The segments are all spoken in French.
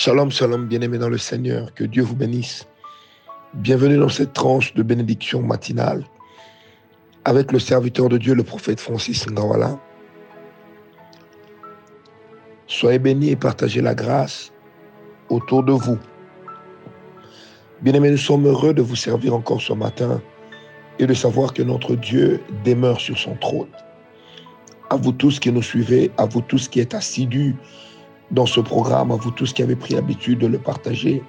Shalom, shalom, bien-aimés dans le Seigneur, que Dieu vous bénisse. Bienvenue dans cette tranche de bénédiction matinale avec le serviteur de Dieu, le prophète Francis Ngawala. Soyez bénis et partagez la grâce autour de vous. Bien-aimés, nous sommes heureux de vous servir encore ce matin et de savoir que notre Dieu demeure sur son trône. À vous tous qui nous suivez, à vous tous qui êtes assidus dans ce programme, à vous tous qui avez pris l'habitude de le partager.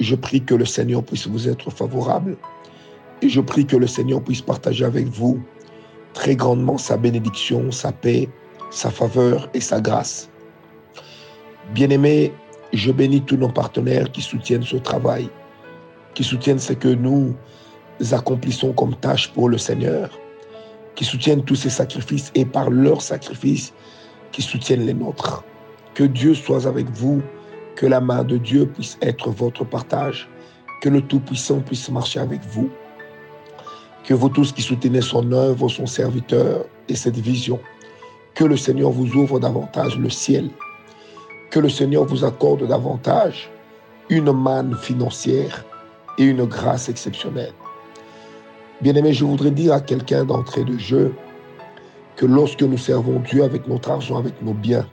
Je prie que le Seigneur puisse vous être favorable et je prie que le Seigneur puisse partager avec vous très grandement sa bénédiction, sa paix, sa faveur et sa grâce. Bien-aimés, je bénis tous nos partenaires qui soutiennent ce travail, qui soutiennent ce que nous accomplissons comme tâche pour le Seigneur, qui soutiennent tous ces sacrifices et par leurs sacrifices, qui soutiennent les nôtres. Que Dieu soit avec vous, que la main de Dieu puisse être votre partage, que le Tout-Puissant puisse marcher avec vous, que vous tous qui soutenez son œuvre, son serviteur et cette vision, que le Seigneur vous ouvre davantage le ciel, que le Seigneur vous accorde davantage une manne financière et une grâce exceptionnelle. Bien-aimé, je voudrais dire à quelqu'un d'entrée de jeu que lorsque nous servons Dieu avec notre argent, avec nos biens,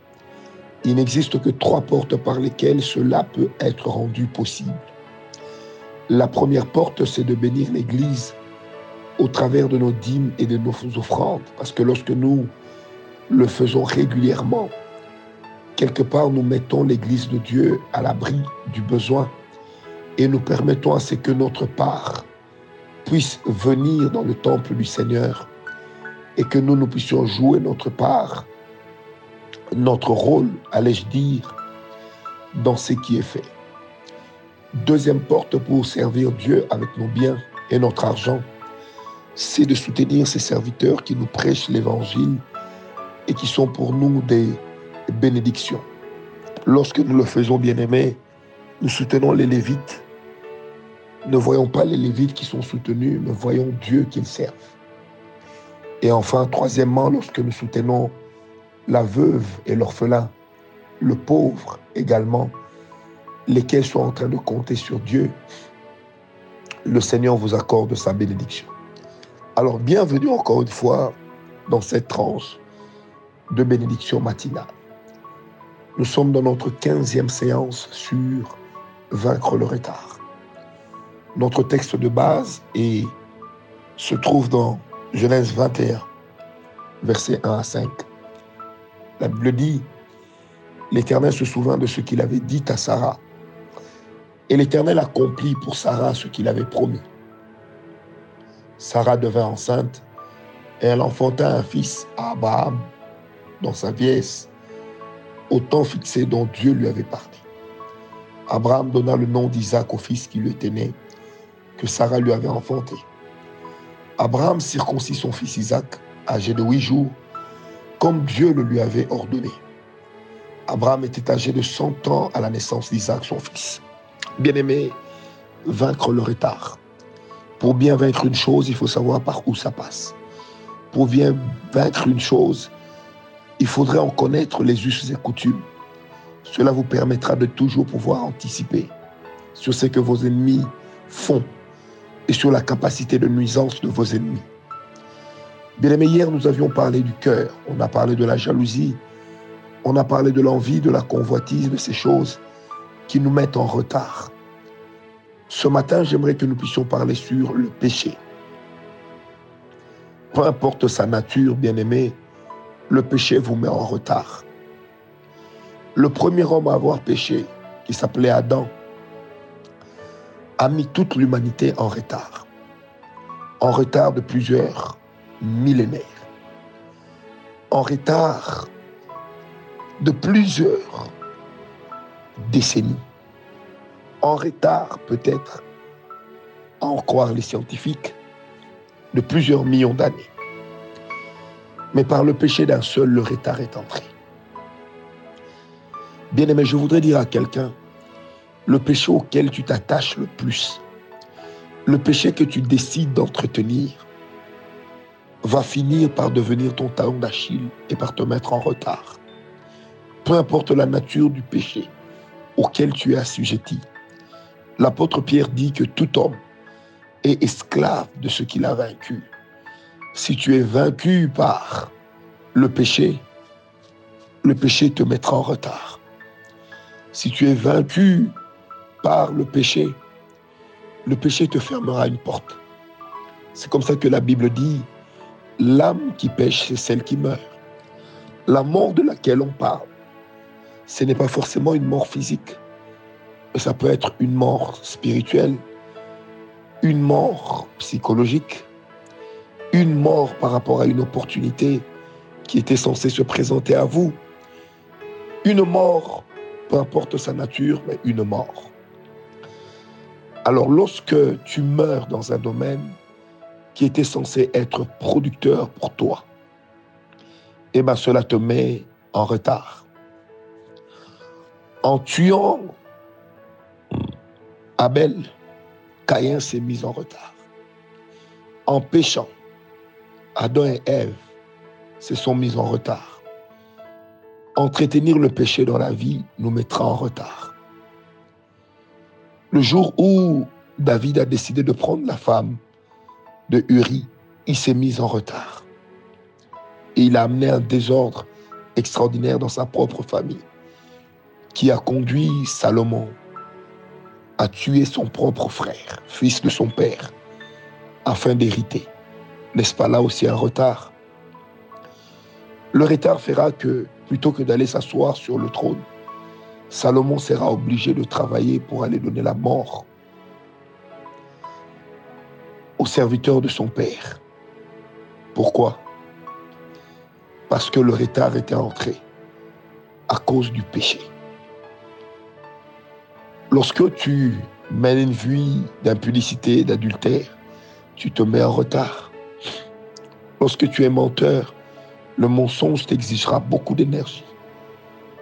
il n'existe que trois portes par lesquelles cela peut être rendu possible. La première porte, c'est de bénir l'Église au travers de nos dîmes et de nos offrandes. Parce que lorsque nous le faisons régulièrement, quelque part, nous mettons l'Église de Dieu à l'abri du besoin et nous permettons à ce que notre part puisse venir dans le temple du Seigneur et que nous, nous puissions jouer notre part notre rôle, allais-je dire, dans ce qui est fait. Deuxième porte pour servir Dieu avec nos biens et notre argent, c'est de soutenir ces serviteurs qui nous prêchent l'Évangile et qui sont pour nous des bénédictions. Lorsque nous le faisons, bien aimés, nous soutenons les Lévites. Ne voyons pas les Lévites qui sont soutenus, mais voyons Dieu qu'ils servent. Et enfin, troisièmement, lorsque nous soutenons la veuve et l'orphelin, le pauvre également, lesquels sont en train de compter sur Dieu, le Seigneur vous accorde sa bénédiction. Alors bienvenue encore une fois dans cette tranche de bénédiction matinale. Nous sommes dans notre quinzième séance sur vaincre le retard. Notre texte de base se trouve dans Genèse 21, versets 1 à 5. La Bible dit, l'Éternel se souvint de ce qu'il avait dit à Sarah. Et l'Éternel accomplit pour Sarah ce qu'il avait promis. Sarah devint enceinte et elle enfanta un fils à Abraham dans sa vieillesse, au temps fixé dont Dieu lui avait parlé. Abraham donna le nom d'Isaac au fils qui lui était né, que Sarah lui avait enfanté. Abraham circoncit son fils Isaac, âgé de huit jours, comme Dieu le lui avait ordonné. Abraham était âgé de 100 ans à la naissance d'Isaac, son fils. Bien-aimé, vaincre le retard. Pour bien vaincre une chose, il faut savoir par où ça passe. Pour bien vaincre une chose, il faudrait en connaître les us et coutumes. Cela vous permettra de toujours pouvoir anticiper sur ce que vos ennemis font et sur la capacité de nuisance de vos ennemis. Bien aimé, hier, nous avions parlé du cœur, on a parlé de la jalousie, on a parlé de l'envie, de la convoitise, de ces choses qui nous mettent en retard. Ce matin, j'aimerais que nous puissions parler sur le péché. Peu importe sa nature, bien aimé, le péché vous met en retard. Le premier homme à avoir péché, qui s'appelait Adam, a mis toute l'humanité en retard. En retard de plusieurs millénaire, en retard de plusieurs décennies, en retard peut-être, à en croire les scientifiques, de plusieurs millions d'années. Mais par le péché d'un seul, le retard est entré. Bien aimé, je voudrais dire à quelqu'un, le péché auquel tu t'attaches le plus, le péché que tu décides d'entretenir, va finir par devenir ton talon d'Achille et par te mettre en retard. Peu importe la nature du péché, auquel tu es assujetti. L'apôtre Pierre dit que tout homme est esclave de ce qu'il a vaincu. Si tu es vaincu par le péché, le péché te mettra en retard. Si tu es vaincu par le péché, le péché te fermera une porte. C'est comme ça que la Bible dit, l'âme qui pêche, c'est celle qui meurt. La mort de laquelle on parle, ce n'est pas forcément une mort physique, mais ça peut être une mort spirituelle, une mort psychologique, une mort par rapport à une opportunité qui était censée se présenter à vous, une mort, peu importe sa nature, mais une mort. Alors lorsque tu meurs dans un domaine qui était censé être producteur pour toi, eh bien cela te met en retard. En tuant Abel, Caïn s'est mis en retard. En péchant, Adam et Ève se sont mis en retard. Entretenir le péché dans la vie nous mettra en retard. Le jour où David a décidé de prendre la femme de Uri, il s'est mis en retard. Et il a amené un désordre extraordinaire dans sa propre famille, qui a conduit Salomon à tuer son propre frère, fils de son père, afin d'hériter. N'est-ce pas là aussi un retard? Le retard fera que, plutôt que d'aller s'asseoir sur le trône, Salomon sera obligé de travailler pour aller donner la mort serviteur de son père. Pourquoi? Parce que le retard était entré à cause du péché. Lorsque tu mènes une vie d'impudicité, d'adultère, tu te mets en retard. Lorsque tu es menteur, le mensonge t'exigera beaucoup d'énergie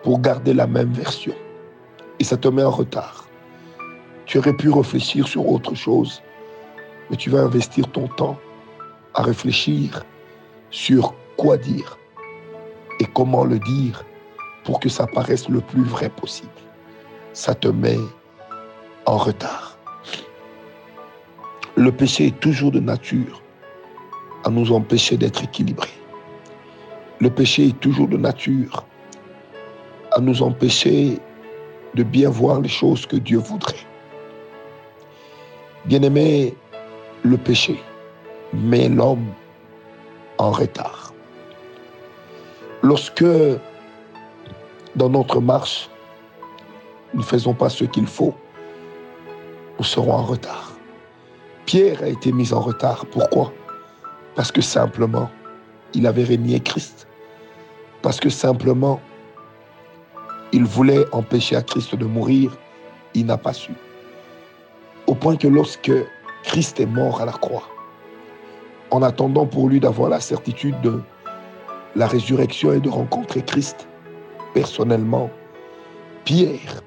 pour garder la même version. Et ça te met en retard. Tu aurais pu réfléchir sur autre chose, mais tu vas investir ton temps à réfléchir sur quoi dire et comment le dire pour que ça paraisse le plus vrai possible. Ça te met en retard. Le péché est toujours de nature à nous empêcher d'être équilibrés. Le péché est toujours de nature à nous empêcher de bien voir les choses que Dieu voudrait. Bien-aimé, le péché met l'homme en retard. Lorsque, dans notre marche, nous ne faisons pas ce qu'il faut, nous serons en retard. Pierre a été mis en retard. Pourquoi? Parce que simplement, il avait renié Christ. Parce que simplement, il voulait empêcher à Christ de mourir. Il n'a pas su. Au point que lorsque Christ est mort à la croix, en attendant pour lui d'avoir la certitude de la résurrection et de rencontrer Christ personnellement, Pierre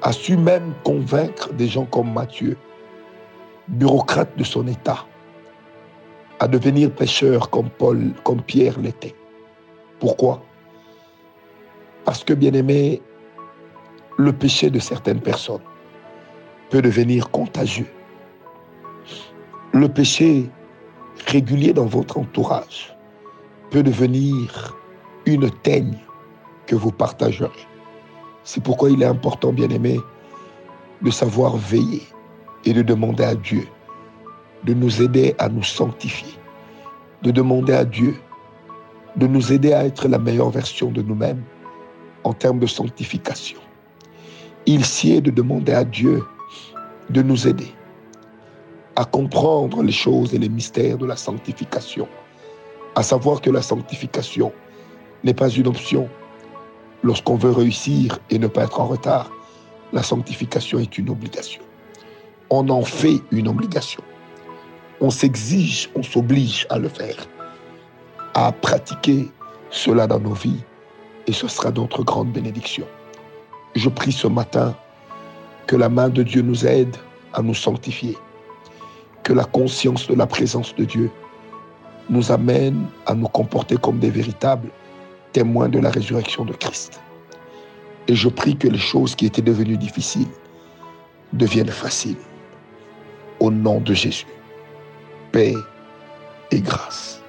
a su même convaincre des gens comme Matthieu, bureaucrate de son État, à devenir pécheur comme Paul, comme Pierre l'était. Pourquoi? Parce que, bien aimé, le péché de certaines personnes peut devenir contagieux. Le péché régulier dans votre entourage peut devenir une teigne que vous partagerez. C'est pourquoi il est important, bien aimé, de savoir veiller et de demander à Dieu de nous aider à nous sanctifier, de demander à Dieu de nous aider à être la meilleure version de nous-mêmes en termes de sanctification. Il sied de demander à Dieu de nous aider à comprendre les choses et les mystères de la sanctification, à savoir que la sanctification n'est pas une option, Lorsqu'on veut réussir et ne pas être en retard, la sanctification est une obligation. On en fait une obligation. On s'exige, on s'oblige à le faire, à pratiquer cela dans nos vies, et ce sera notre grande bénédiction. Je prie ce matin que la main de Dieu nous aide à nous sanctifier, que la conscience de la présence de Dieu nous amène à nous comporter comme des véritables témoins de la résurrection de Christ. Et je prie que les choses qui étaient devenues difficiles deviennent faciles. Au nom de Jésus, paix et grâce.